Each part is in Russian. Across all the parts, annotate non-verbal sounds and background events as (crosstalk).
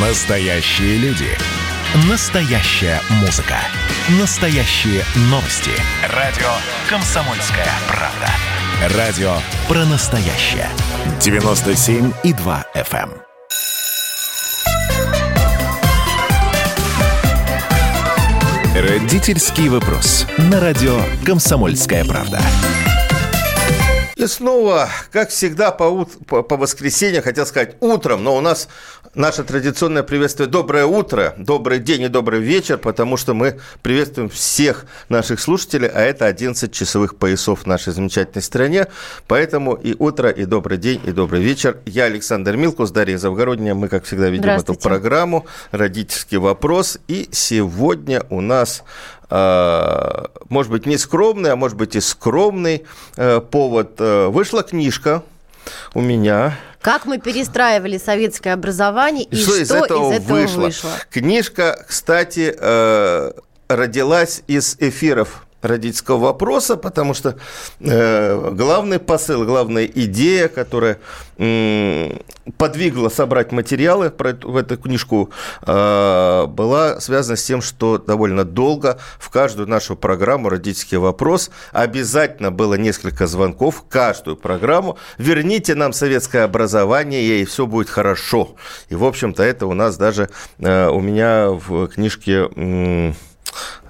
Настоящие люди. Настоящая музыка. Настоящие новости. Радио «Комсомольская правда». Радио про настоящее. 97,2 FM. эм. Родительский вопрос. На радио «Комсомольская правда». И снова, как всегда, по, ут- по, по воскресеньям, хотел сказать утром, но у нас наше традиционное приветствие «Доброе утро», «Добрый день» и «Добрый вечер», потому что мы приветствуем всех наших слушателей, а это 11 часовых поясов в нашей замечательной стране. Поэтому и утро, и добрый день, и добрый вечер. Я Александр Милкус, Дарья Завгородняя. Мы, как всегда, ведем эту программу «Родительский вопрос». И сегодня у нас а, может быть, не скромный, а может быть и скромный э, повод. Э, вышла книжка у меня. Как мы перестраивали советское образование и что, из этого, из этого вышло? вышло? Книжка, кстати, э, родилась из эфиров родительского вопроса, потому что э, главный посыл, главная идея, которая э, подвигла собрать материалы про эту, в эту книжку, э, была связана с тем, что довольно долго в каждую нашу программу «Родительский вопрос» обязательно было несколько звонков каждую программу. Верните нам советское образование, и все будет хорошо. И, в общем-то, это у нас даже э, у меня в книжке... Э,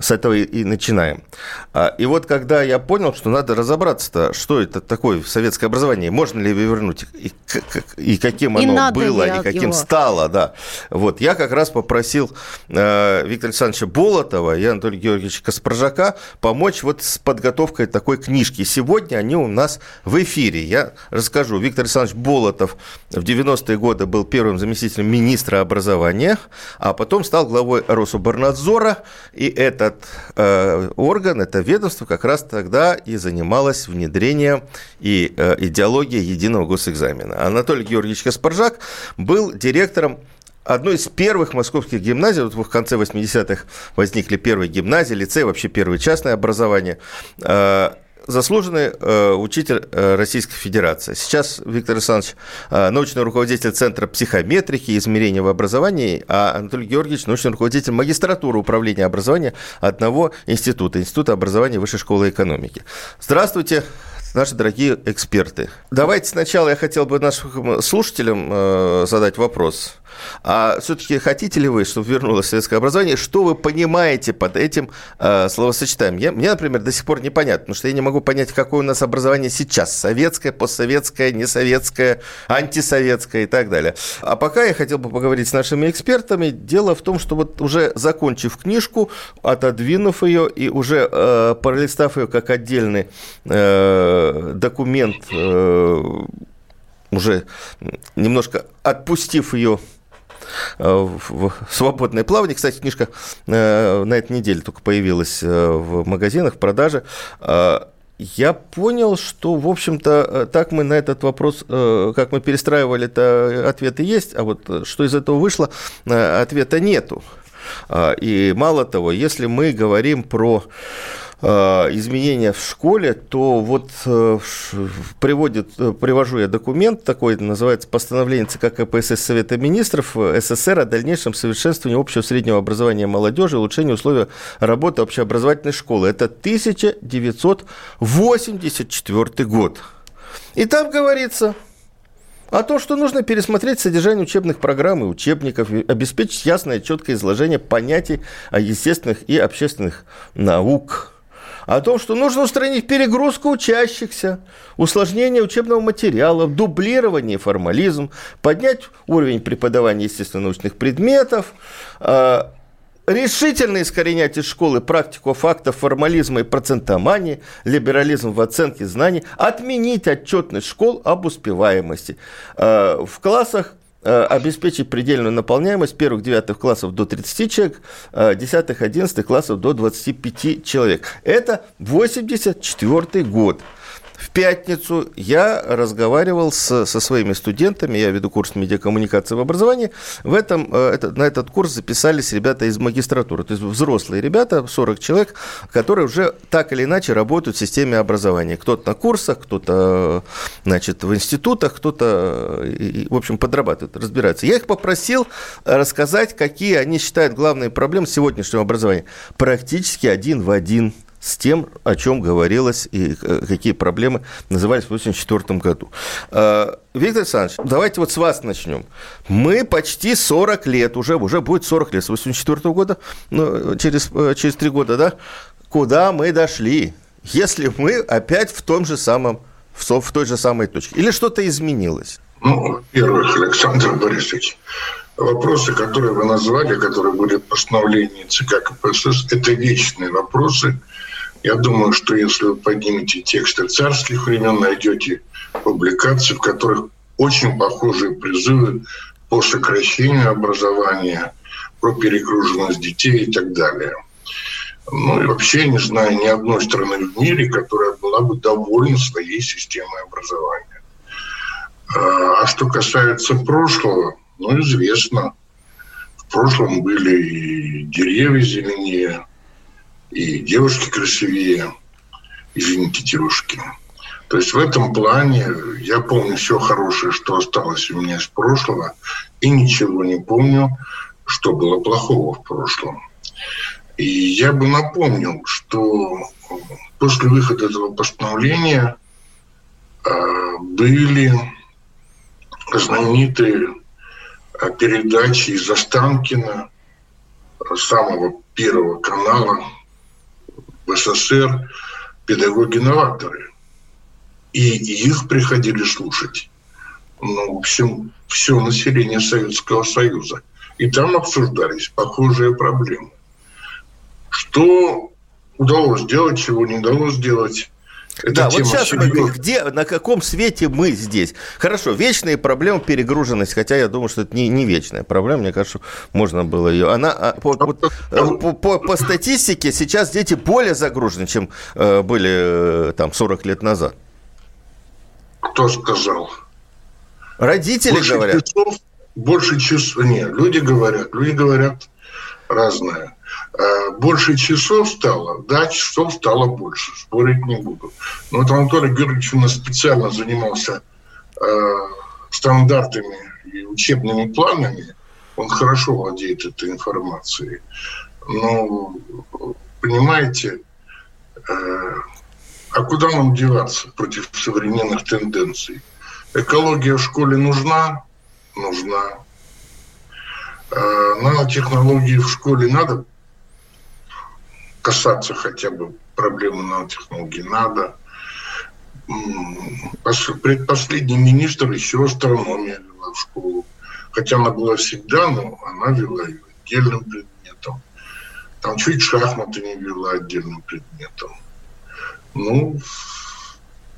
с этого и, и начинаем. А, и вот когда я понял, что надо разобраться-то, что это такое советское образование, можно ли его вернуть, и, и каким и оно было, и каким его. стало, да. Вот, я как раз попросил э, Виктора Александровича Болотова и Анатолия Георгиевича Каспаржака помочь вот с подготовкой такой книжки. Сегодня они у нас в эфире. Я расскажу. Виктор Александрович Болотов в 90-е годы был первым заместителем министра образования, а потом стал главой Рособорнадзора, и это этот э, орган, это ведомство как раз тогда и занималось внедрением и э, идеологией единого госэкзамена. Анатолий Георгиевич Каспаржак был директором одной из первых московских гимназий, вот в конце 80-х возникли первые гимназии, лицеи, вообще первое частное образование, э, заслуженный э, учитель э, Российской Федерации. Сейчас Виктор Александрович э, научный руководитель Центра психометрики и измерения в образовании, а Анатолий Георгиевич научный руководитель магистратуры управления образования одного института, Института образования Высшей школы экономики. Здравствуйте, наши дорогие эксперты. Давайте сначала я хотел бы нашим слушателям э, задать вопрос. А все-таки хотите ли вы, чтобы вернулось советское образование? Что вы понимаете под этим э, словосочетанием? Я, мне, например, до сих пор непонятно, потому что я не могу понять, какое у нас образование сейчас. Советское, постсоветское, несоветское, антисоветское и так далее. А пока я хотел бы поговорить с нашими экспертами. Дело в том, что вот уже закончив книжку, отодвинув ее и уже э, пролистав ее как отдельный э, документ, э, уже немножко отпустив ее в свободное плавание. Кстати, книжка э, на этой неделе только появилась э, в магазинах в продаже. Я понял, что, в общем-то, так мы на этот вопрос, как мы перестраивали, это ответы есть, а вот что из этого вышло, ответа нету. И мало того, если мы говорим про Э, изменения в школе, то вот э, приводит, э, привожу я документ такой, называется «Постановление ЦК КПСС Совета Министров СССР о дальнейшем совершенствовании общего среднего образования молодежи и улучшении условий работы общеобразовательной школы». Это 1984 год. И там говорится, а то, что нужно пересмотреть содержание учебных программ и учебников, обеспечить ясное, четкое изложение понятий о естественных и общественных наук, о том, что нужно устранить перегрузку учащихся, усложнение учебного материала, дублирование формализм, поднять уровень преподавания естественно-научных предметов, а, решительно искоренять из школы практику фактов формализма и процентомании, либерализм в оценке знаний, отменить отчетность школ об успеваемости. А, в классах обеспечить предельную наполняемость первых девятых классов до 30 человек, э, десятых, одиннадцатых классов до 25 человек. Это 84 год. В пятницу я разговаривал с, со своими студентами, я веду курс медиакоммуникации в образовании. В этом, э, это, на этот курс записались ребята из магистратуры, то есть взрослые ребята, 40 человек, которые уже так или иначе работают в системе образования. Кто-то на курсах, кто-то значит, в институтах, кто-то, в общем, подрабатывает, разбирается. Я их попросил рассказать, какие они считают главные проблемы сегодняшнего образования. Практически один в один с тем, о чем говорилось и э, какие проблемы назывались в 1984 году. А, Виктор Александрович, давайте вот с вас начнем. Мы почти 40 лет, уже, уже будет 40 лет, с 1984 года, ну, через, э, через 3 года, да? Куда мы дошли, если мы опять в том же самом, в, в той же самой точке? Или что-то изменилось? Ну, во-первых, Александр Борисович, вопросы, которые вы назвали, которые были в постановлении ЦК КПСС, это вечные вопросы, я думаю, что если вы поднимете тексты царских времен, найдете публикации, в которых очень похожие призывы по сокращению образования, про перегруженность детей и так далее. Ну и вообще не знаю ни одной страны в мире, которая была бы довольна своей системой образования. А, что касается прошлого, ну известно, в прошлом были и деревья зеленее, и девушки красивее, извините, девушки. То есть в этом плане я помню все хорошее, что осталось у меня из прошлого, и ничего не помню, что было плохого в прошлом. И я бы напомнил, что после выхода этого постановления а, были знаменитые передачи из Останкина, самого первого канала в СССР педагоги-новаторы. И их приходили слушать. Ну, в общем, все население Советского Союза. И там обсуждались похожие проблемы. Что удалось сделать, чего не удалось сделать да, вот сейчас мы, где, на каком свете мы здесь? Хорошо, вечные проблемы перегруженность, хотя я думаю, что это не, не вечная проблема, мне кажется, можно было ее. Она а, по, по, по, по, по статистике сейчас дети более загружены, чем э, были э, там 40 лет назад. Кто сказал? Родители больше говорят. Часов, больше часов. Нет, люди говорят. Люди говорят разное. Э, больше часов стало, да, часов стало больше, спорить не буду. Но вот Анатолий Георгиевич у нас специально занимался э, стандартами и учебными планами, он хорошо владеет этой информацией. Но, понимаете, э, а куда нам деваться против современных тенденций? Экология в школе нужна? Нужна. Э, нанотехнологии в школе надо касаться хотя бы проблемы нанотехнологий надо. Предпоследний министр еще астрономия вела в школу. Хотя она была всегда, но она вела ее отдельным предметом. Там чуть шахматы не вела отдельным предметом. Ну,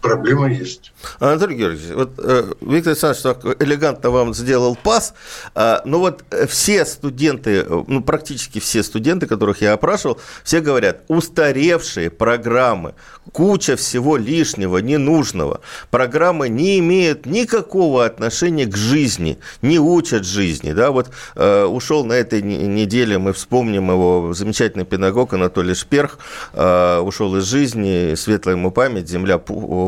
проблема есть. Анатолий Георгиевич, вот э, Виктор Александрович так элегантно вам сделал пас, э, но вот все студенты, ну практически все студенты, которых я опрашивал, все говорят, устаревшие программы, куча всего лишнего, ненужного. Программы не имеют никакого отношения к жизни, не учат жизни. Да? Вот э, ушел на этой неделе, мы вспомним его, замечательный педагог Анатолий Шперх, э, ушел из жизни, светлая ему память, земля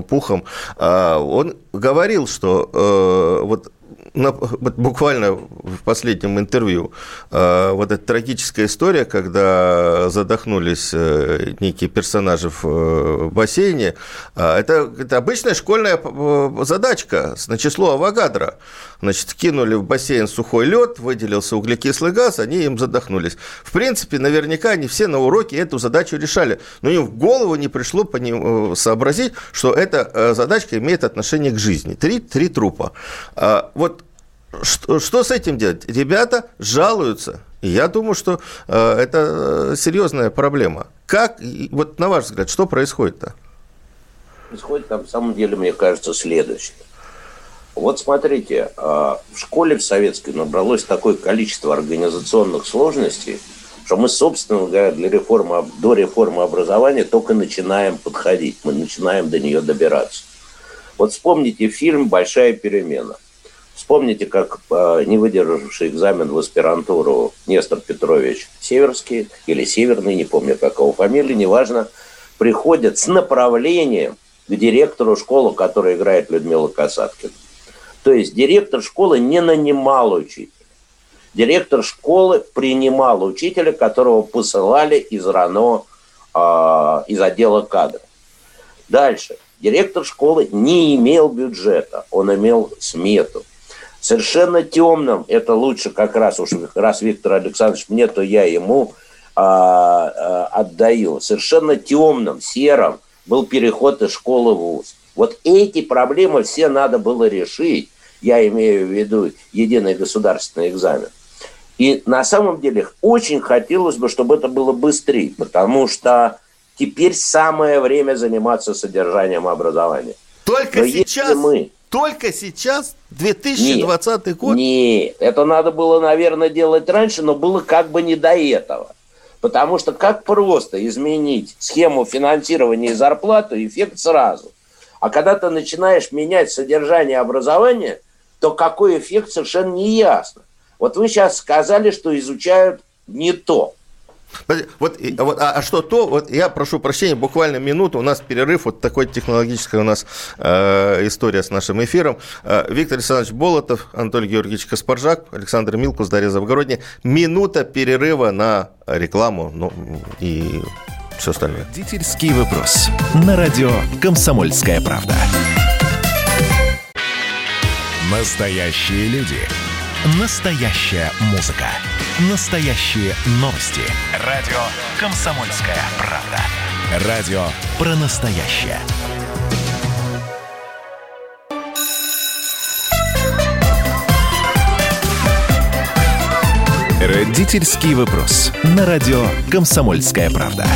пухом. Э, он говорил, что э, вот на, вот буквально в последнем интервью э, вот эта трагическая история, когда задохнулись э, некие персонажи в э, бассейне, э, это, это обычная школьная э, задачка на число Авогадро. Значит, кинули в бассейн сухой лед, выделился углекислый газ, они им задохнулись. В принципе, наверняка они все на уроке эту задачу решали, но им в голову не пришло по ним э, сообразить, что эта э, задачка имеет отношение к жизни. Три, три трупа. А, вот что, что с этим делать? Ребята жалуются. Я думаю, что э, это серьезная проблема. Как, вот на ваш взгляд, что происходит-то? Происходит на самом деле, мне кажется, следующее. Вот смотрите, э, в школе в советской набралось такое количество организационных сложностей, что мы, собственно говоря, для реформы, до реформы образования только начинаем подходить, мы начинаем до нее добираться. Вот вспомните фильм «Большая перемена». Вспомните, как э, не выдержавший экзамен в аспирантуру Нестор Петрович Северский или Северный, не помню какого фамилии, неважно, приходит с направлением к директору школы, который играет Людмила Касаткина. То есть директор школы не нанимал учителя. Директор школы принимал учителя, которого посылали из РАНО, э, из отдела кадров. Дальше. Директор школы не имел бюджета, он имел смету. Совершенно темным, это лучше как раз, уж раз Виктор Александрович мне, то я ему а, отдаю. Совершенно темным, серым был переход из школы в ВУЗ. Вот эти проблемы все надо было решить. Я имею в виду единый государственный экзамен. И на самом деле очень хотелось бы, чтобы это было быстрее, потому что теперь самое время заниматься содержанием образования. Только Но сейчас? мы... Только сейчас? 2020 нет, год? Нет, это надо было, наверное, делать раньше, но было как бы не до этого. Потому что как просто изменить схему финансирования и зарплату, эффект сразу. А когда ты начинаешь менять содержание образования, то какой эффект совершенно не ясно. Вот вы сейчас сказали, что изучают не то. Вот, вот а, а что то? Вот я прошу прощения, буквально минуту. У нас перерыв, вот такой технологическая у нас э, история с нашим эфиром. Э, Виктор Александрович Болотов, Анатолий Георгиевич Каспаржак, Александр Милкус, Дарья Завгородняя. Минута перерыва на рекламу ну, и все остальное. Родительский вопрос. На радио «Комсомольская правда». Настоящие люди. Настоящая музыка. Настоящие новости. Радио «Комсомольская правда». Радио про настоящее. Родительский вопрос. На радио «Комсомольская правда».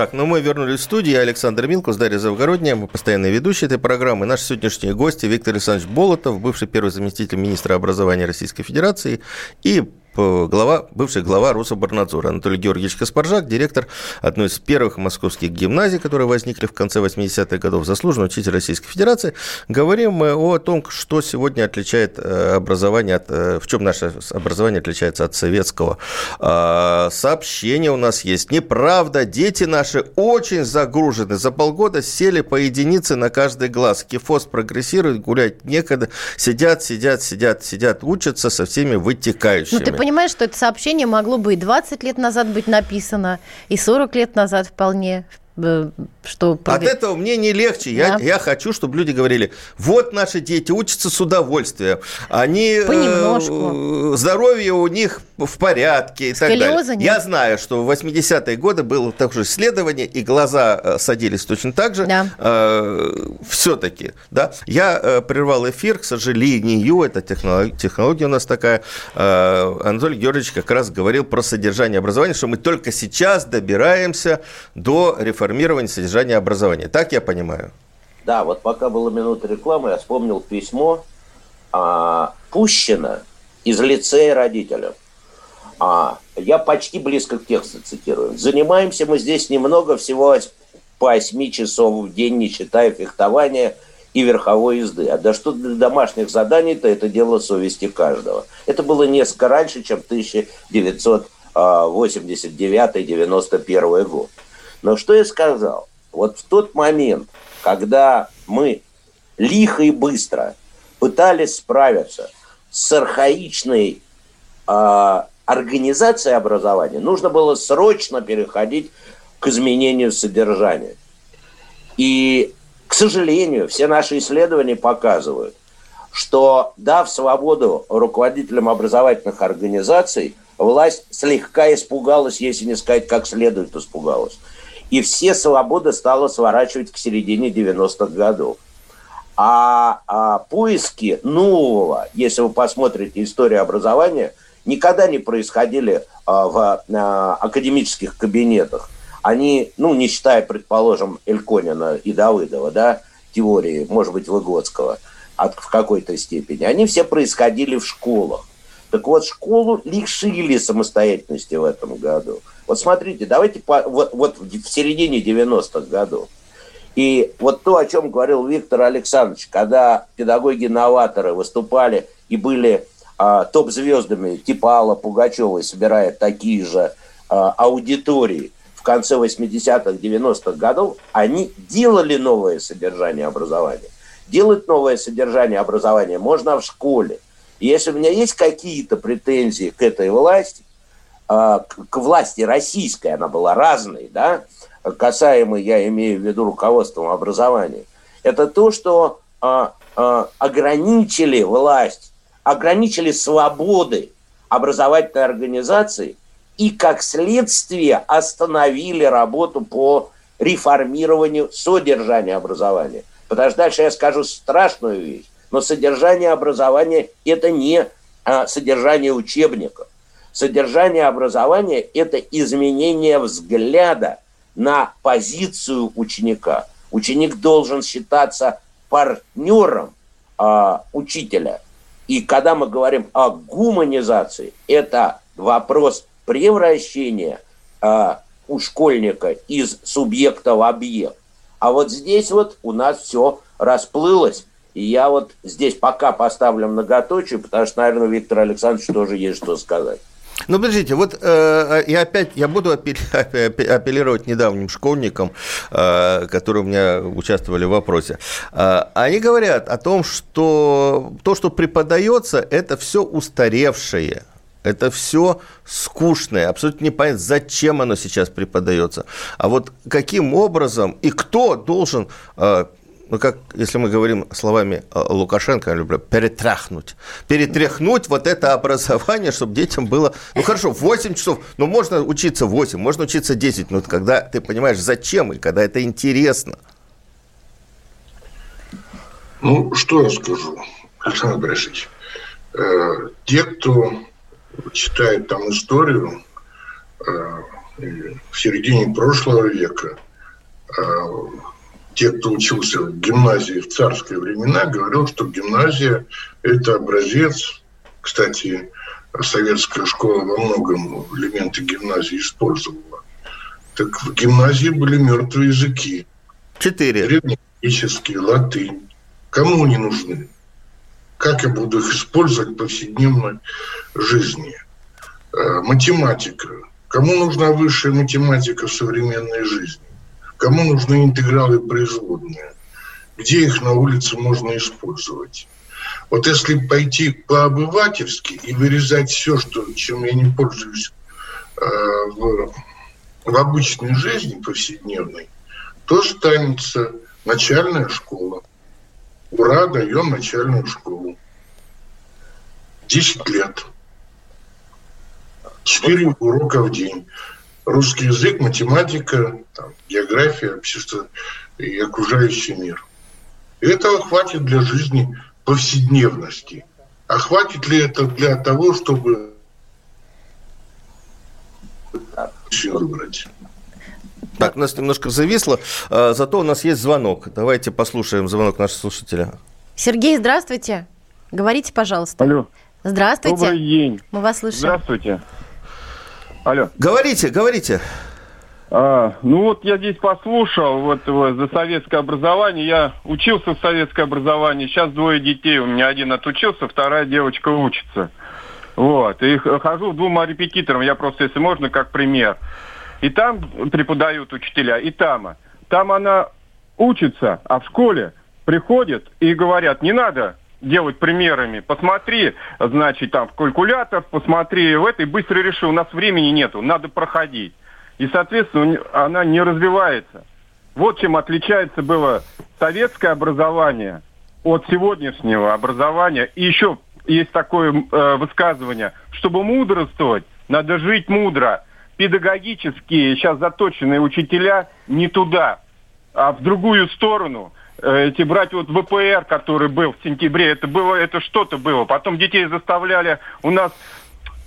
Так, ну мы вернулись в студию. Я Александр Милкус, Дарья Завгородняя. Мы постоянные ведущие этой программы. Наши сегодняшние гости Виктор Александрович Болотов, бывший первый заместитель министра образования Российской Федерации и глава, бывший глава Рособорнадзора Анатолий Георгиевич Каспаржак, директор одной из первых московских гимназий, которые возникли в конце 80-х годов, заслуженный учитель Российской Федерации. Говорим мы о том, что сегодня отличает э, образование, от, э, в чем наше образование отличается от советского. А, сообщение у нас есть. Неправда, дети наши очень загружены. За полгода сели по единице на каждый глаз. Кифоз прогрессирует, гулять некогда. Сидят, сидят, сидят, сидят, учатся со всеми вытекающими. Понимаешь, что это сообщение могло бы и 20 лет назад быть написано, и 40 лет назад вполне что... От этого мне не легче. Да. Я, я хочу, чтобы люди говорили, вот наши дети учатся с удовольствием, они... Э, здоровье у них в порядке и Сколиоза так далее. Нет. Я знаю, что в 80-е годы было такое же исследование, и глаза э, садились точно так же. Да. Э, все-таки, да. Я э, прервал эфир, к сожалению, это технология, технология у нас такая. Э, Анатолий Георгиевич как раз говорил про содержание образования, что мы только сейчас добираемся до реформирования реформирования содержания образования. Так я понимаю? Да, вот пока была минута рекламы, я вспомнил письмо а, Пущина из лицея родителям. А, я почти близко к тексту цитирую. Занимаемся мы здесь немного, всего по 8 часов в день, не считая фехтования и верховой езды. А да что для домашних заданий-то это дело совести каждого. Это было несколько раньше, чем 1989-91 год. Но что я сказал? Вот в тот момент, когда мы лихо и быстро пытались справиться с архаичной э, организацией образования, нужно было срочно переходить к изменению содержания. И, к сожалению, все наши исследования показывают, что, дав свободу руководителям образовательных организаций, власть слегка испугалась, если не сказать как следует испугалась и все свободы стало сворачивать к середине 90-х годов. А, а поиски нового, если вы посмотрите историю образования, никогда не происходили а, в а, академических кабинетах. Они, ну, не считая, предположим, Эльконина и Давыдова, да, теории, может быть, Выгодского, от, в какой-то степени, они все происходили в школах. Так вот, школу лишили самостоятельности в этом году. Вот смотрите, давайте по, вот, вот в середине 90-х годов И вот то, о чем говорил Виктор Александрович, когда педагоги-новаторы выступали и были а, топ-звездами типа Алла Пугачевой, собирая такие же а, аудитории в конце 80-х, 90-х годов, они делали новое содержание образования. Делать новое содержание образования можно в школе. Если у меня есть какие-то претензии к этой власти, к власти российской, она была разной, да, касаемый, я имею в виду руководством образования, это то, что а, а, ограничили власть, ограничили свободы образовательной организации и, как следствие, остановили работу по реформированию содержания образования. Потому что дальше я скажу страшную вещь, но содержание образования – это не а, содержание учебников. Содержание образования – это изменение взгляда на позицию ученика. Ученик должен считаться партнером а, учителя. И когда мы говорим о гуманизации, это вопрос превращения а, у школьника из субъекта в объект. А вот здесь вот у нас все расплылось. И я вот здесь пока поставлю многоточие, потому что, наверное, Виктор Александрович тоже есть что сказать. Ну, подождите, вот э, я опять, я буду (laughs) апеллировать недавним школьникам, э, которые у меня участвовали в вопросе. Э, они говорят о том, что то, что преподается, это все устаревшее. Это все скучное, абсолютно непонятно, зачем оно сейчас преподается. А вот каким образом и кто должен э, ну, как, если мы говорим словами э, Лукашенко, я люблю, перетряхнуть. Перетряхнуть вот это образование, чтобы детям было, ну, хорошо, 8 часов, ну, можно учиться 8, можно учиться 10 минут, когда ты понимаешь, зачем и когда это интересно. Ну, что я скажу, Александр Борисович. Э, те, кто читает там историю э, в середине прошлого века, те, кто учился в гимназии в царские времена, говорил, что гимназия – это образец. Кстати, советская школа во многом элементы гимназии использовала. Так в гимназии были мертвые языки. Четыре. Древнегреческий, латынь. Кому они нужны? Как я буду их использовать в повседневной жизни? Э, математика. Кому нужна высшая математика в современной жизни? Кому нужны интегралы производные? Где их на улице можно использовать? Вот если пойти по-обывательски и вырезать все, что, чем я не пользуюсь э, в, в обычной жизни повседневной, то останется начальная школа. Ура, даем начальную школу. 10 лет. 4 урока в день русский язык, математика, там, география, общество и окружающий мир. И этого хватит для жизни повседневности. А хватит ли это для того, чтобы все выбрать? Так, у нас немножко зависло, а, зато у нас есть звонок. Давайте послушаем звонок нашего слушателя. Сергей, здравствуйте. Говорите, пожалуйста. Алло. Здравствуйте. Добрый день. Мы вас слышим. Здравствуйте. Алло. Говорите, говорите. А, ну вот я здесь послушал вот, вот за советское образование. Я учился в советское образование. Сейчас двое детей. У меня один отучился, вторая девочка учится. Вот. И хожу к двум репетиторам. Я просто, если можно, как пример. И там преподают учителя, и там. Там она учится, а в школе приходят и говорят, не надо делать примерами. Посмотри, значит, там в калькулятор, посмотри в это и быстро реши. У нас времени нету, надо проходить. И, соответственно, она не развивается. Вот чем отличается было советское образование от сегодняшнего образования. И еще есть такое э, высказывание, чтобы мудрствовать, надо жить мудро. Педагогические сейчас заточенные учителя не туда, а в другую сторону – эти брать вот ВПР, который был в сентябре, это было, это что-то было. Потом детей заставляли у нас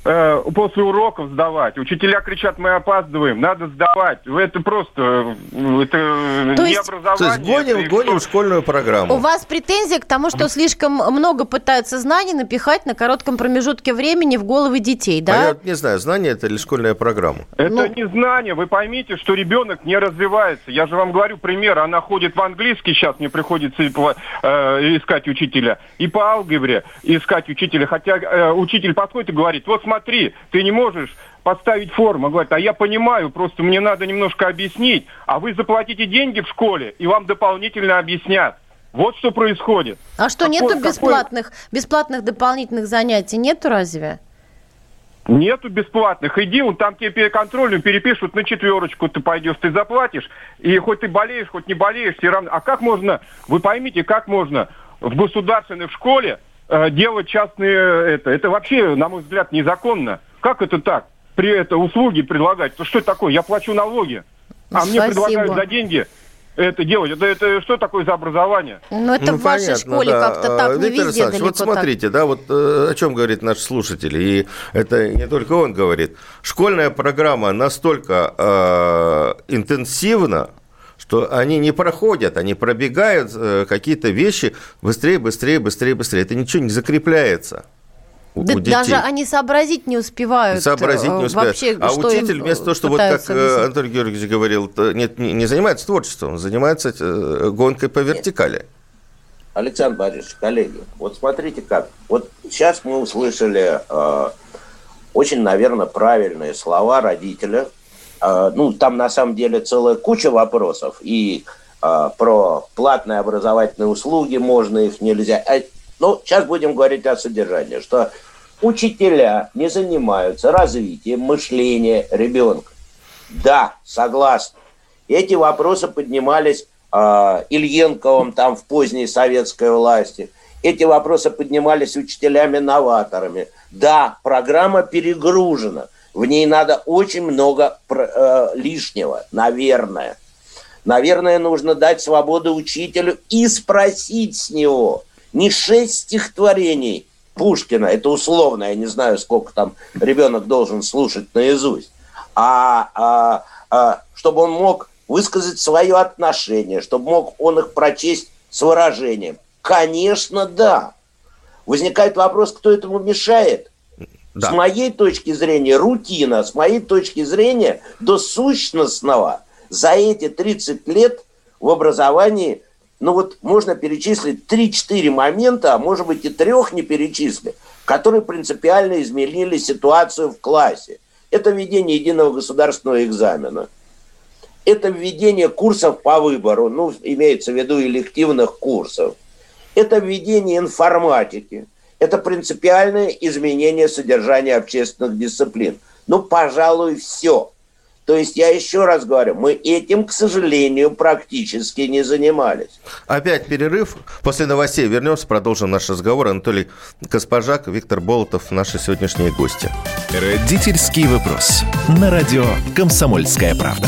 э, после уроков сдавать. Учителя кричат, мы опаздываем, надо сдавать. Это просто ну, это то не есть, образование. То есть гоним, гоним школьную программу. У вас претензия к тому, что слишком много пытаются знаний напихать на коротком промежутке времени в головы детей, А да? я не знаю, знание это или школьная программа. Это Ну- не знание. Вы поймите, что ребенок не развивается. Я же вам говорю пример. Она ходит в английский, сейчас мне приходится э, искать учителя, и по алгебре искать учителя. Хотя э, учитель подходит и говорит, вот смотри, ты не можешь поставить форму. Говорит, а я понимаю, просто мне надо немножко объяснить. А вы заплатите деньги в школе, и вам дополнительно объяснят. Вот что происходит. А что, Какой- нету какой- бесплатных, бесплатных дополнительных занятий? Нету разве? Нету бесплатных. Иди, он там тебе контрольную перепишут на четверочку, ты пойдешь, ты заплатишь. И хоть ты болеешь, хоть не болеешь, все равно. А как можно, вы поймите, как можно в государственной школе э, делать частные это? Это вообще, на мой взгляд, незаконно. Как это так? При это услуги предлагать. То что это такое? Я плачу налоги. А мне Спасибо. предлагают за деньги это делать. Это, это что такое за образование? Ну, это Ну, в вашей понятно, школе да. как-то так, не Виктор везде далеко вот смотрите, да, вот э, о чем говорит наш слушатель, и это не только он говорит. Школьная программа настолько э, интенсивна, что они не проходят, они пробегают э, какие-то вещи быстрее, быстрее, быстрее, быстрее. Это ничего не закрепляется у, Да у детей. даже они сообразить не успевают. Сообразить э, не успевают. Вообще, а учитель им вместо того, что вот как э, объяснить. Анатолий Георгиевич говорил, нет, не, не занимается творчеством, занимается э, гонкой по вертикали. Александр Борисович, коллеги, вот смотрите как. Вот сейчас мы услышали э, очень, наверное, правильные слова родителя. Э, ну, там на самом деле целая куча вопросов. И э, про платные образовательные услуги, можно их, нельзя. А, ну, сейчас будем говорить о содержании, что учителя не занимаются развитием мышления ребенка. Да, согласен. Эти вопросы поднимались э, Ильенковым там в поздней советской власти. Эти вопросы поднимались учителями-новаторами. Да, программа перегружена. В ней надо очень много э, лишнего, наверное. Наверное, нужно дать свободу учителю и спросить с него. Не шесть стихотворений Пушкина, это условно, я не знаю, сколько там ребенок должен слушать наизусть, а, а, а чтобы он мог высказать свое отношение, чтобы мог он их прочесть с выражением. Конечно, да. Возникает вопрос, кто этому мешает. Да. С моей точки зрения, рутина, с моей точки зрения, до сущностного за эти 30 лет в образовании, ну вот можно перечислить 3-4 момента, а может быть и трех не перечислить, которые принципиально изменили ситуацию в классе. Это введение единого государственного экзамена. Это введение курсов по выбору, ну, имеется в виду элективных курсов. Это введение информатики. Это принципиальное изменение содержания общественных дисциплин. Ну, пожалуй, все. То есть я еще раз говорю, мы этим, к сожалению, практически не занимались. Опять перерыв. После новостей вернемся, продолжим наш разговор. Анатолий Каспажак, Виктор Болотов, наши сегодняшние гости. Родительский вопрос. На радио «Комсомольская правда».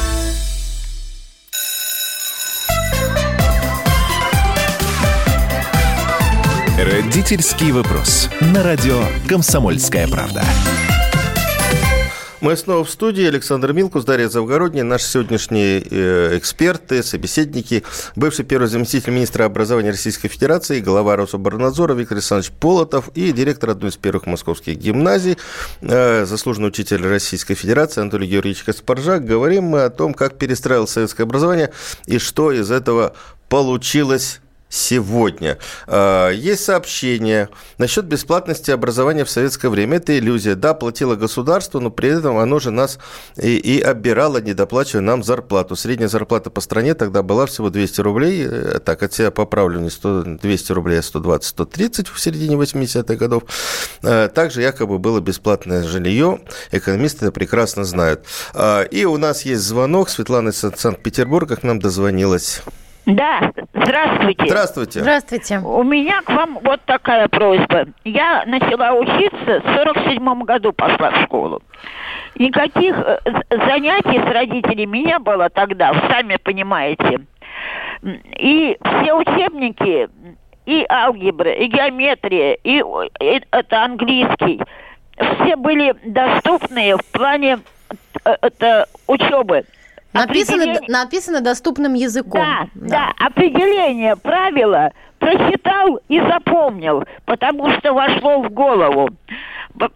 Родительский вопрос. На радио «Комсомольская правда». Мы снова в студии. Александр Милкус, Дарья Завгородняя, наши сегодняшние э, эксперты, собеседники. Бывший первый заместитель министра образования Российской Федерации, глава Рособорнадзора Виктор Александрович Полотов и директор одной из первых московских гимназий, э, заслуженный учитель Российской Федерации Анатолий Георгиевич Каспаржак. Говорим мы о том, как перестраивалось советское образование и что из этого получилось сегодня. А, есть сообщение насчет бесплатности образования в советское время. Это иллюзия. Да, платило государство, но при этом оно же нас и, и оббирало, не доплачивая нам зарплату. Средняя зарплата по стране тогда была всего 200 рублей. Э, так, от себя поправлю, не 100, 200 рублей, а 120-130 в середине 80-х годов. А, также якобы было бесплатное жилье. Экономисты это прекрасно знают. И у нас есть звонок. Светлана из Санкт-Петербурга к нам дозвонилась. Да, здравствуйте. Здравствуйте. Здравствуйте. У меня к вам вот такая просьба. Я начала учиться, в 47 году пошла в школу. Никаких э, занятий с родителями не было тогда, сами понимаете. И все учебники, и алгебра, и геометрия, и, и это английский, все были доступные в плане э, это, учебы. Написано, написано доступным языком. Да, да, да, определение правила прочитал и запомнил, потому что вошло в голову.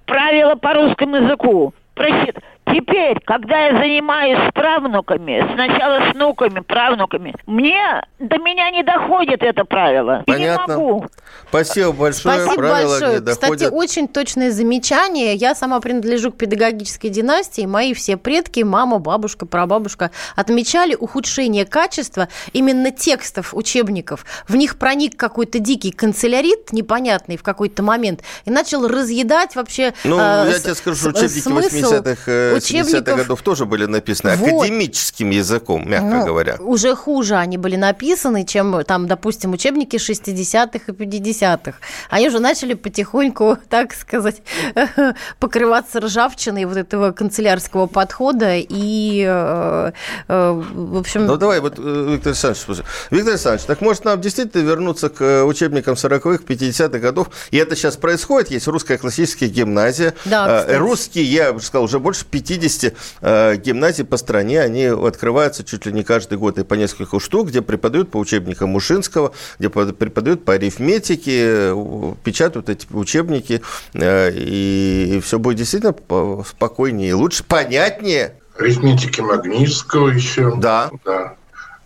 Правила по русскому языку. Прочит... Теперь, когда я занимаюсь с правнуками, сначала с внуками, правнуками, мне до меня не доходит это правило. Понятно. не могу. Спасибо большое. Спасибо правила большое. Не Кстати, очень точное замечание. Я сама принадлежу к педагогической династии. Мои все предки, мама, бабушка, прабабушка, отмечали ухудшение качества именно текстов учебников. В них проник какой-то дикий канцелярит, непонятный в какой-то момент, и начал разъедать вообще Ну, э, я тебе скажу, учебники 80-х учебников... годов тоже были написаны вот. академическим языком, мягко ну, говоря. Уже хуже они были написаны, чем там, допустим, учебники 60-х и 50-х. Они уже начали потихоньку, (laughs) так сказать, (laughs) покрываться ржавчиной вот этого канцелярского подхода и, э, э, в общем... Ну, давай, вот, э, Виктор Александрович, Виктор Александрович, так может нам действительно вернуться к учебникам 40-х, 50-х годов? И это сейчас происходит, есть русская классическая гимназия. Да, кстати. Русские, я бы сказал, уже больше 50 50 э, гимназий по стране, они открываются чуть ли не каждый год и по несколько штук, где преподают по учебникам Мушинского, где преподают по арифметике, печатают эти учебники, э, и все будет действительно спокойнее и лучше, понятнее. Арифметики Магнитского еще. Да. да.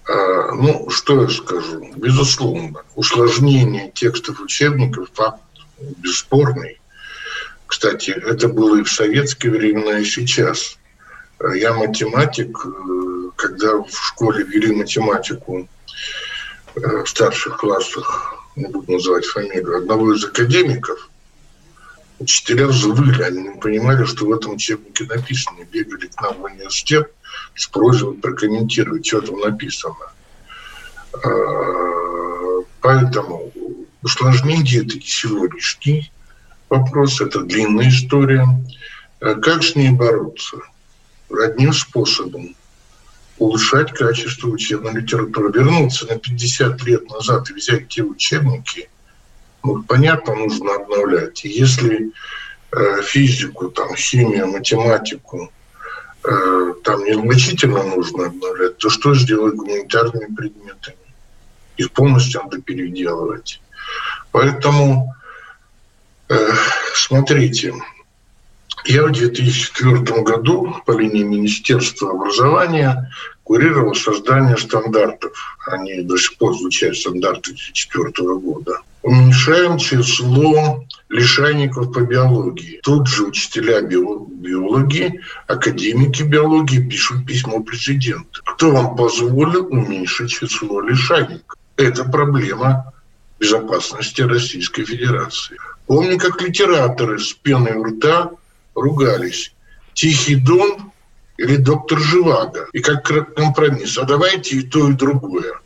А, ну, что я скажу? Безусловно, усложнение текстов учебников факт бесспорный. Кстати, это было и в советские времена, и сейчас. Я математик, э, когда в школе вели математику э, в старших классах, не буду называть фамилию, одного из академиков, учителя взвыли, они не понимали, что в этом учебнике написано. Бегали к нам в университет с просьбой прокомментировать, что там написано. А, поэтому усложнение это не сегодняшний вопрос, это длинная история. Э, как с ней бороться? Одним способом улучшать качество учебной литературы. Вернуться на 50 лет назад и взять те учебники, ну, понятно, нужно обновлять. Если э, физику, там, химию, математику э, там незначительно нужно обновлять, то что сделать гуманитарными предметами? Их полностью надо переделывать. Поэтому Смотрите, я в 2004 году по линии Министерства образования курировал создание стандартов. Они до сих пор звучат стандарты 2004 года. Уменьшаем число лишайников по биологии. Тут же учителя биологии, академики биологии пишут письмо президенту. Кто вам позволил уменьшить число лишайников? Это проблема безопасности Российской Федерации. Помню, как литераторы с пеной у рта ругались. Тихий Дон или доктор Живаго. И как компромисс. А давайте и то, и другое.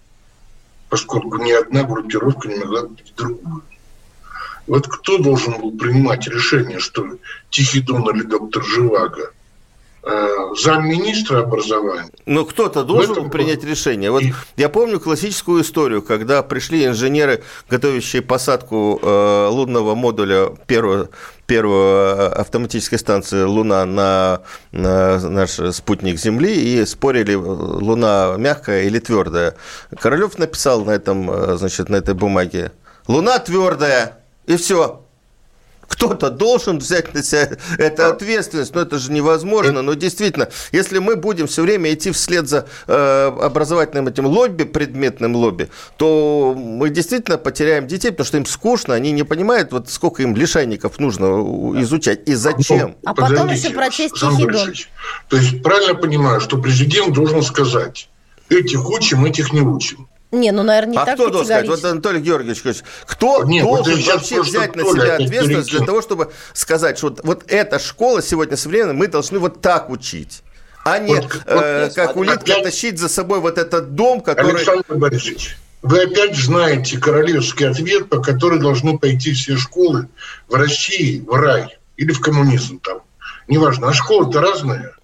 Поскольку ни одна группировка не могла быть другую. Вот кто должен был принимать решение, что Тихий Дон или доктор Живаго – замминистра образования. Ну, кто-то должен этом... принять решение. Вот и... я помню классическую историю, когда пришли инженеры, готовящие посадку э, лунного модуля первого первой автоматической станции Луна на, на наш спутник Земли и спорили, Луна мягкая или твердая. Королев написал на этом, э, значит, на этой бумаге: Луна твердая, и все. Кто-то должен взять на себя эту ответственность, но это же невозможно. Но действительно, если мы будем все время идти вслед за э, образовательным этим лобби, предметным лобби, то мы действительно потеряем детей, потому что им скучно, они не понимают, вот сколько им лишайников нужно изучать и зачем. А потом еще прочесть Тихий То есть правильно понимаю, что президент должен сказать, этих учим, этих не учим. Не, ну, наверное, не а так кто должен сказать? Вот Анатолий Георгиевич, кто Нет, должен вот вообще взять на себя ответственность для того, чтобы сказать, что вот, вот эта школа сегодня современная, мы должны вот так учить? А не, вот, э, вот, как улитка, опять... тащить за собой вот этот дом, который... Александр Борисович, вы опять знаете королевский ответ, по который должны пойти все школы в России, в рай или в коммунизм там. Неважно, а школа-то разная.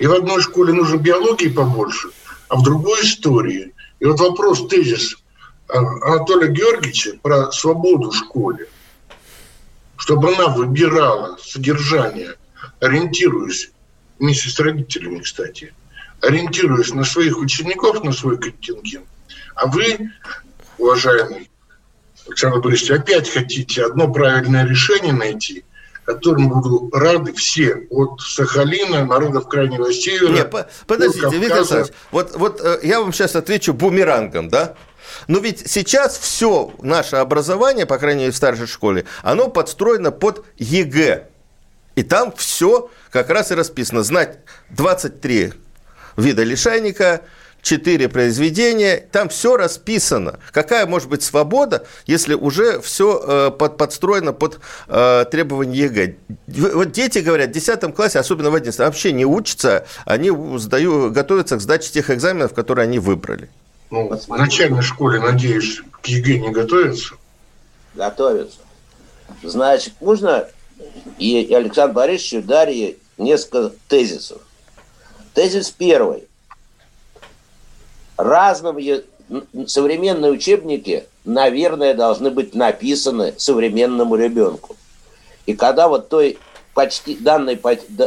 И в одной школе нужно биологии побольше, а в другой истории – и вот вопрос, тезис Анатолия Георгиевича про свободу в школе, чтобы она выбирала содержание, ориентируясь, вместе с родителями, кстати, ориентируясь на своих учеников, на свой контингент. А вы, уважаемый Александр Борисович, опять хотите одно правильное решение найти – которым будут рады все, от Сахалина, народов Крайнего Севера. Нет, подождите, Виктор Александрович, вот, вот э, я вам сейчас отвечу бумерангом, да? Но ведь сейчас все наше образование, по крайней мере в старшей школе, оно подстроено под ЕГЭ. И там все как раз и расписано. Знать 23 вида лишайника – четыре произведения, там все расписано. Какая может быть свобода, если уже все э, под, подстроено под э, требования ЕГЭ? Вот дети говорят, в 10 классе, особенно в 11, вообще не учатся, они сдаю, готовятся к сдаче тех экзаменов, которые они выбрали. Ну, в начальной школе, надеюсь, к ЕГЭ не готовятся? Готовятся. Значит, можно и Александру Борисовичу Дарье несколько тезисов. Тезис первый разные современные учебники, наверное, должны быть написаны современному ребенку. И когда вот той почти, данной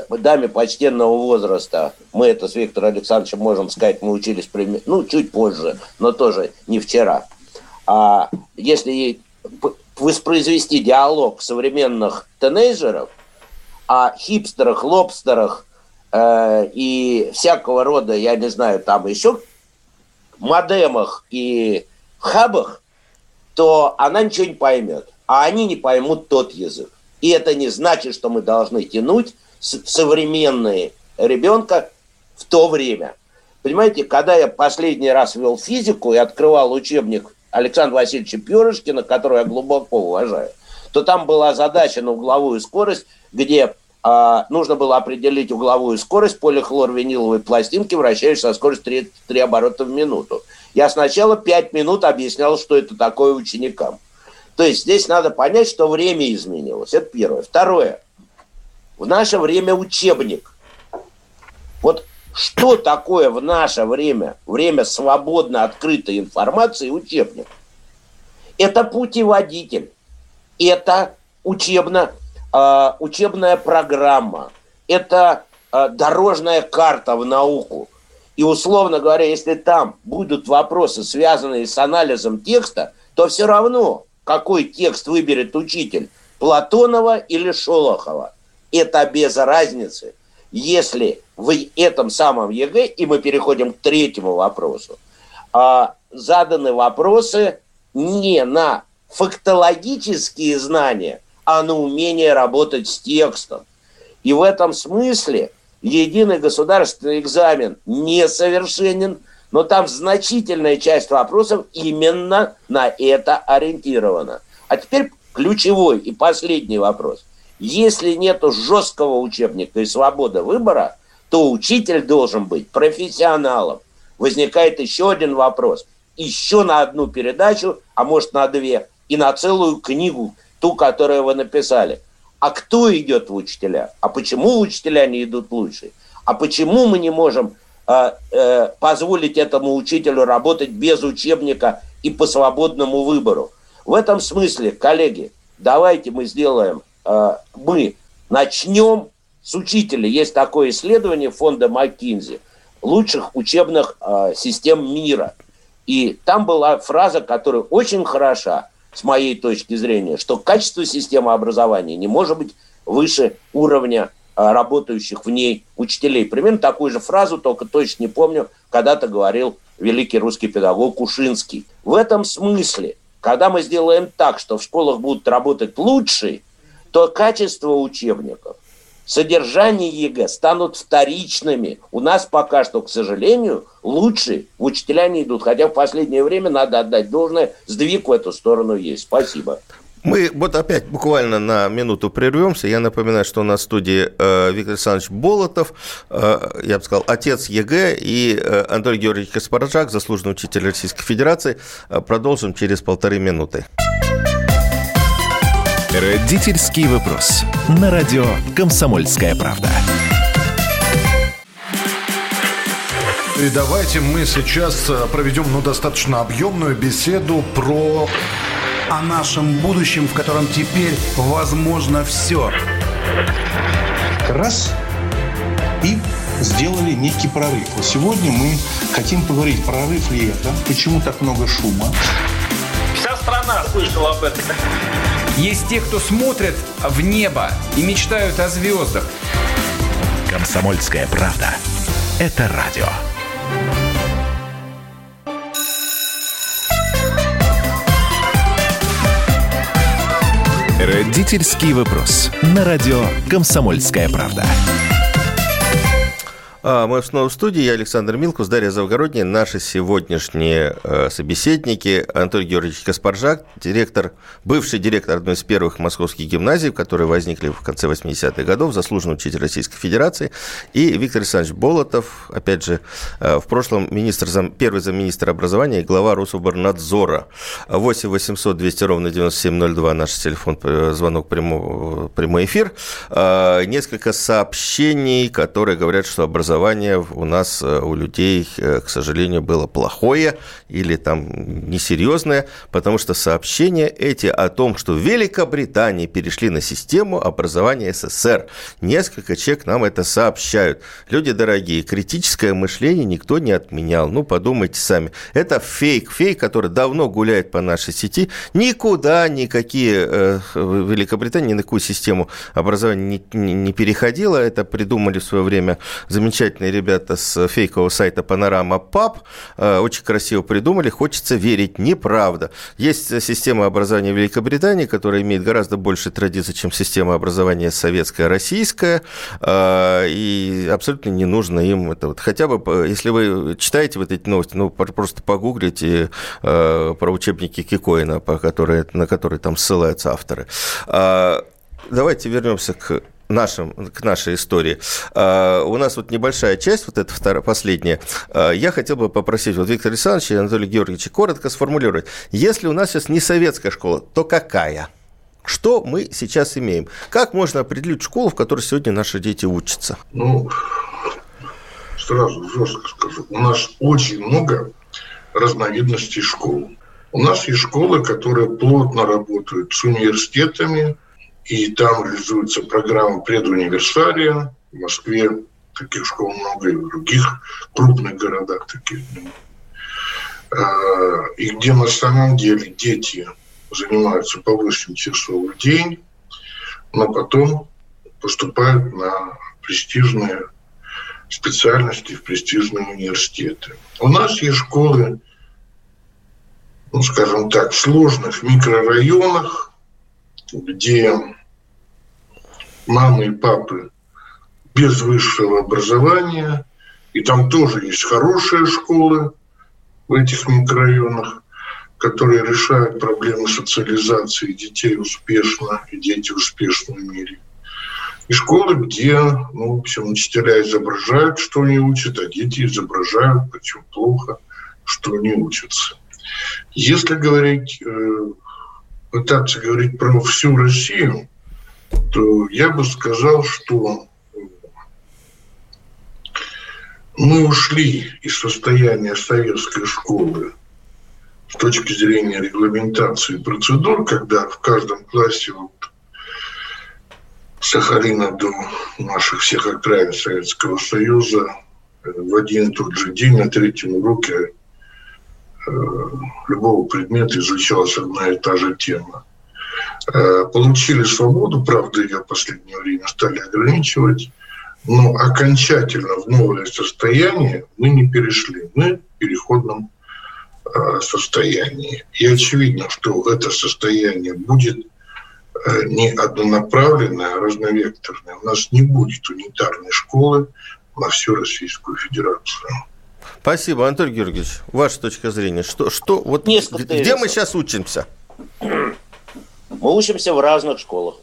даме почтенного возраста, мы это с Виктором Александровичем можем сказать, мы учились, ну, чуть позже, но тоже не вчера. А если ей воспроизвести диалог современных тинейджеров о хипстерах, лобстерах э, и всякого рода, я не знаю, там еще модемах и хабах, то она ничего не поймет. А они не поймут тот язык. И это не значит, что мы должны тянуть современные ребенка в то время. Понимаете, когда я последний раз вел физику и открывал учебник Александра Васильевича Перышкина, которого я глубоко уважаю, то там была задача на угловую скорость, где а, нужно было определить угловую скорость полихлорвиниловой пластинки, вращающейся со скоростью 3, 3 оборота в минуту. Я сначала 5 минут объяснял, что это такое ученикам. То есть здесь надо понять, что время изменилось. Это первое. Второе. В наше время учебник. Вот что такое в наше время, время свободно открытой информации, учебник? Это путеводитель. Это учебно э, учебная программа, это э, дорожная карта в науку. И условно говоря, если там будут вопросы, связанные с анализом текста, то все равно, какой текст выберет учитель, Платонова или Шолохова. Это без разницы. Если в этом самом ЕГЭ, и мы переходим к третьему вопросу, а, заданы вопросы не на фактологические знания, а на умение работать с текстом. И в этом смысле единый государственный экзамен несовершенен, но там значительная часть вопросов именно на это ориентирована. А теперь ключевой и последний вопрос. Если нет жесткого учебника и свободы выбора, то учитель должен быть профессионалом. Возникает еще один вопрос. Еще на одну передачу, а может на две, и на целую книгу ту, которую вы написали. А кто идет в учителя? А почему учителя не идут лучше? А почему мы не можем э, э, позволить этому учителю работать без учебника и по свободному выбору? В этом смысле, коллеги, давайте мы сделаем, э, мы начнем с учителя. Есть такое исследование фонда Маккинзи лучших учебных э, систем мира. И там была фраза, которая очень хороша – с моей точки зрения, что качество системы образования не может быть выше уровня а, работающих в ней учителей. Примерно такую же фразу, только точно не помню, когда-то говорил великий русский педагог Кушинский. В этом смысле, когда мы сделаем так, что в школах будут работать лучшие, то качество учебников, содержание ЕГЭ станут вторичными. У нас пока что, к сожалению, лучшие учителя не идут. Хотя в последнее время, надо отдать должное, сдвиг в эту сторону есть. Спасибо. Мы вот опять буквально на минуту прервемся. Я напоминаю, что у нас в студии э, Виктор Александрович Болотов, э, я бы сказал, отец ЕГЭ, и э, Анатолий Георгиевич Каспржак, заслуженный учитель Российской Федерации. Продолжим через полторы минуты. Родительский вопрос. На радио «Комсомольская правда». И давайте мы сейчас проведем ну, достаточно объемную беседу про о нашем будущем, в котором теперь возможно все. Раз и сделали некий прорыв. Вот сегодня мы хотим поговорить, прорыв ли это, почему так много шума. Вся страна слышала об этом. Есть те, кто смотрят в небо и мечтают о звездах. Комсомольская правда. Это радио. Родительский вопрос. На радио «Комсомольская правда». А, мы снова в студии. Я Александр Милкус, Дарья Завгородняя. Наши сегодняшние э, собеседники. Анатолий Георгиевич Каспаржак, директор, бывший директор одной из первых московских гимназий, которые возникли в конце 80-х годов, заслуженный учитель Российской Федерации. И Виктор Александрович Болотов, опять же, э, в прошлом министр, первый замминистра образования и глава Рособорнадзора. 8 800 200 ровно 9702 наш телефон, э, звонок прямой, прямой эфир. Несколько сообщений, которые говорят, что образование образование у нас, э, у людей, э, к сожалению, было плохое или там несерьезное, потому что сообщения эти о том, что в Великобритании перешли на систему образования СССР. Несколько человек нам это сообщают. Люди дорогие, критическое мышление никто не отменял. Ну, подумайте сами. Это фейк. Фейк, который давно гуляет по нашей сети. Никуда никакие э, Великобритания ни на какую систему образования не, не, не переходила. Это придумали в свое время замечательно замечательные ребята с фейкового сайта Панорама Паб. Э, очень красиво придумали. Хочется верить. Неправда. Есть система образования Великобритании, которая имеет гораздо больше традиций, чем система образования советская, российская. Э, и абсолютно не нужно им это. Вот хотя бы, если вы читаете вот эти новости, ну, просто погуглите э, про учебники Кикоина, по которые, на которые там ссылаются авторы. Давайте вернемся к нашим, к нашей истории. А, у нас вот небольшая часть, вот эта вторая, последняя. А, я хотел бы попросить вот Виктора Александровича и Анатолия Георгиевича коротко сформулировать. Если у нас сейчас не советская школа, то какая? Что мы сейчас имеем? Как можно определить школу, в которой сегодня наши дети учатся? Ну, сразу жестко скажу. У нас очень много разновидностей школ. У нас есть школы, которые плотно работают с университетами, и там реализуется программа предуниверсалия. В Москве таких школ много, и в других крупных городах таких а, И где на самом деле дети занимаются по 8 часов в день, но потом поступают на престижные специальности в престижные университеты. У нас есть школы, ну, скажем так, в сложных микрорайонах, где мамы и папы без высшего образования, и там тоже есть хорошие школы в этих микрорайонах, которые решают проблемы социализации детей успешно, и дети успешны в мире. И школы, где, ну, в общем, учителя изображают, что они учат, а дети изображают, причем плохо, что они учатся. Если говорить э, пытаться говорить про всю Россию, то я бы сказал, что мы ушли из состояния советской школы с точки зрения регламентации процедур, когда в каждом классе вот, Сахалина до наших всех окраин Советского Союза в один и тот же день на третьем уроке любого предмета изучалась одна и та же тема. Э, получили свободу, правда, ее в последнее время стали ограничивать, но окончательно в новое состояние мы не перешли. Мы в переходном э, состоянии. И очевидно, что это состояние будет э, не однонаправленное, а разновекторное. У нас не будет унитарной школы на всю Российскую Федерацию. Спасибо, Анатолий Георгиевич. Ваша точка зрения. Что, что, вот где мы сейчас учимся? Мы учимся в разных школах.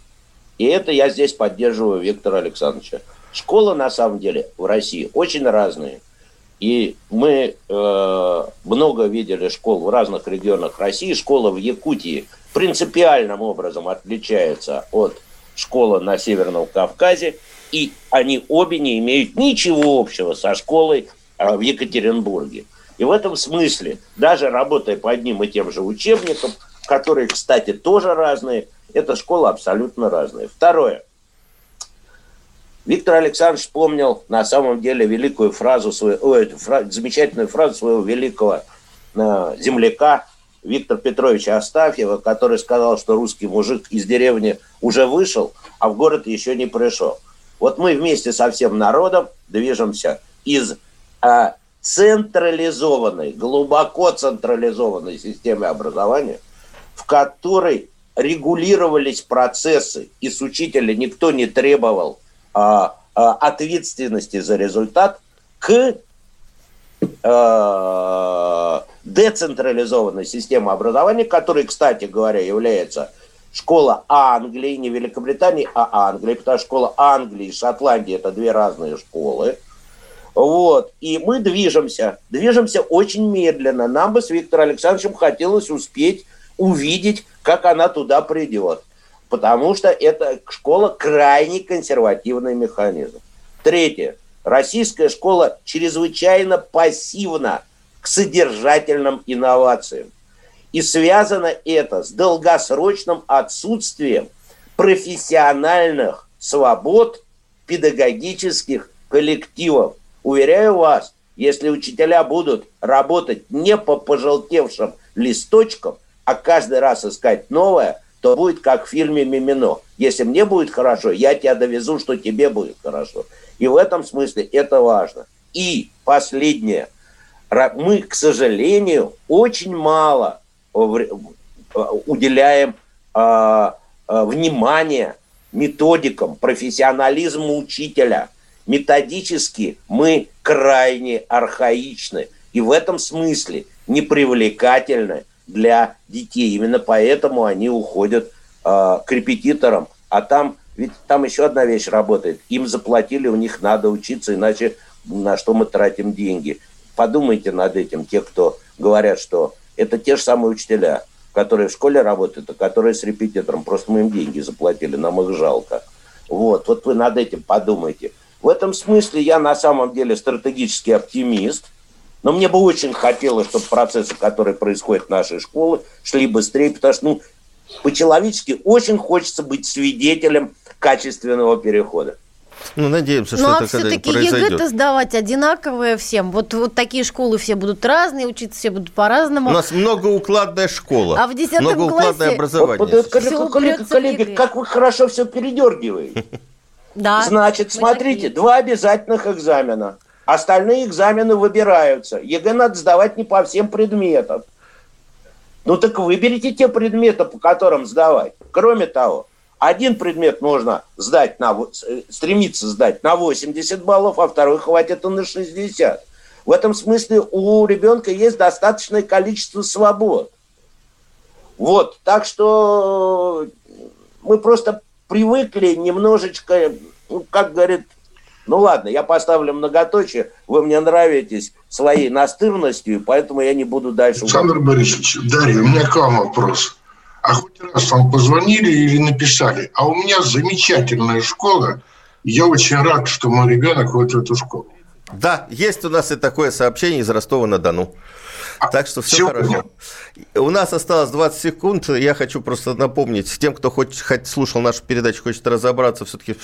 И это я здесь поддерживаю Виктора Александровича. Школы, на самом деле, в России очень разные. И мы э, много видели школ в разных регионах России. Школа в Якутии принципиальным образом отличается от школы на Северном Кавказе. И они обе не имеют ничего общего со школой в Екатеринбурге. И в этом смысле, даже работая по одним и тем же учебникам, которые, кстати, тоже разные. Эта школа абсолютно разная. Второе. Виктор Александрович вспомнил на самом деле великую фразу, свою, ой, фра, замечательную фразу своего великого э, земляка Виктора Петровича Астафьева, который сказал, что русский мужик из деревни уже вышел, а в город еще не пришел. Вот мы вместе со всем народом движемся из э, централизованной, глубоко централизованной системы образования – в которой регулировались процессы, и с учителя никто не требовал а, а, ответственности за результат, к а, децентрализованной системе образования, которой, кстати говоря, является школа Англии, не Великобритании, а Англии, потому что школа Англии и Шотландии – это две разные школы. Вот. И мы движемся, движемся очень медленно. Нам бы с Виктором Александровичем хотелось успеть увидеть, как она туда придет. Потому что эта школа крайне консервативный механизм. Третье. Российская школа чрезвычайно пассивна к содержательным инновациям. И связано это с долгосрочным отсутствием профессиональных свобод педагогических коллективов. Уверяю вас, если учителя будут работать не по пожелтевшим листочкам, а каждый раз искать новое, то будет как в фильме «Мимино». Если мне будет хорошо, я тебя довезу, что тебе будет хорошо. И в этом смысле это важно. И последнее. Мы, к сожалению, очень мало уделяем э, э, внимания методикам, профессионализму учителя. Методически мы крайне архаичны. И в этом смысле непривлекательны для детей. Именно поэтому они уходят э, к репетиторам. А там, ведь там еще одна вещь работает. Им заплатили, у них надо учиться, иначе на что мы тратим деньги. Подумайте над этим, те, кто говорят, что это те же самые учителя, которые в школе работают, а которые с репетитором. Просто мы им деньги заплатили, нам их жалко. Вот, вот вы над этим подумайте. В этом смысле я на самом деле стратегический оптимист – но мне бы очень хотелось, чтобы процессы, которые происходят в нашей школе, шли быстрее, потому что, ну, по-человечески очень хочется быть свидетелем качественного перехода. Ну, надеемся, что ну, это а все-таки ЕГЭ-то сдавать одинаковое всем. Вот, вот такие школы все будут разные, учиться все будут по-разному. У нас многоукладная школа. А в 10 многоукладное классе... образование. Вот, вот, коллеги, коллеги, коллеги, как вы хорошо все передергиваете. Да. Значит, смотрите, два обязательных экзамена – Остальные экзамены выбираются. ЕГЭ надо сдавать не по всем предметам. Ну так выберите те предметы, по которым сдавать. Кроме того, один предмет можно сдать на, э, стремиться сдать на 80 баллов, а второй хватит и на 60. В этом смысле у ребенка есть достаточное количество свобод. Вот, так что мы просто привыкли немножечко, ну, как говорит ну ладно, я поставлю многоточие, вы мне нравитесь своей настырностью, поэтому я не буду дальше... Александр Борисович, Дарья, у меня к вам вопрос. А хоть раз вам позвонили или написали, а у меня замечательная школа, я очень рад, что мой ребенок ходит в эту школу. Да, есть у нас и такое сообщение из Ростова-на-Дону. Так что все Сегодня. хорошо. У нас осталось 20 секунд. Я хочу просто напомнить тем, кто хоть, хоть слушал нашу передачу, хочет разобраться все-таки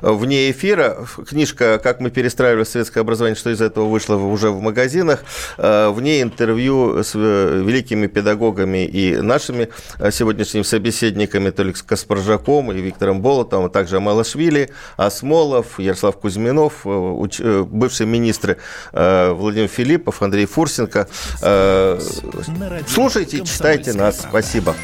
вне эфира. Книжка «Как мы перестраивали советское образование, что из этого вышло уже в магазинах». Э, в ней интервью с э, великими педагогами и нашими э, сегодняшними собеседниками Толик Каспаржаком и Виктором Болотовым, а также Амалашвили, Осмолов, Ярослав Кузьминов, бывшие министры Владимир Филиппов, Андрей Фурсенко. Слушайте и читайте нас. Спасибо.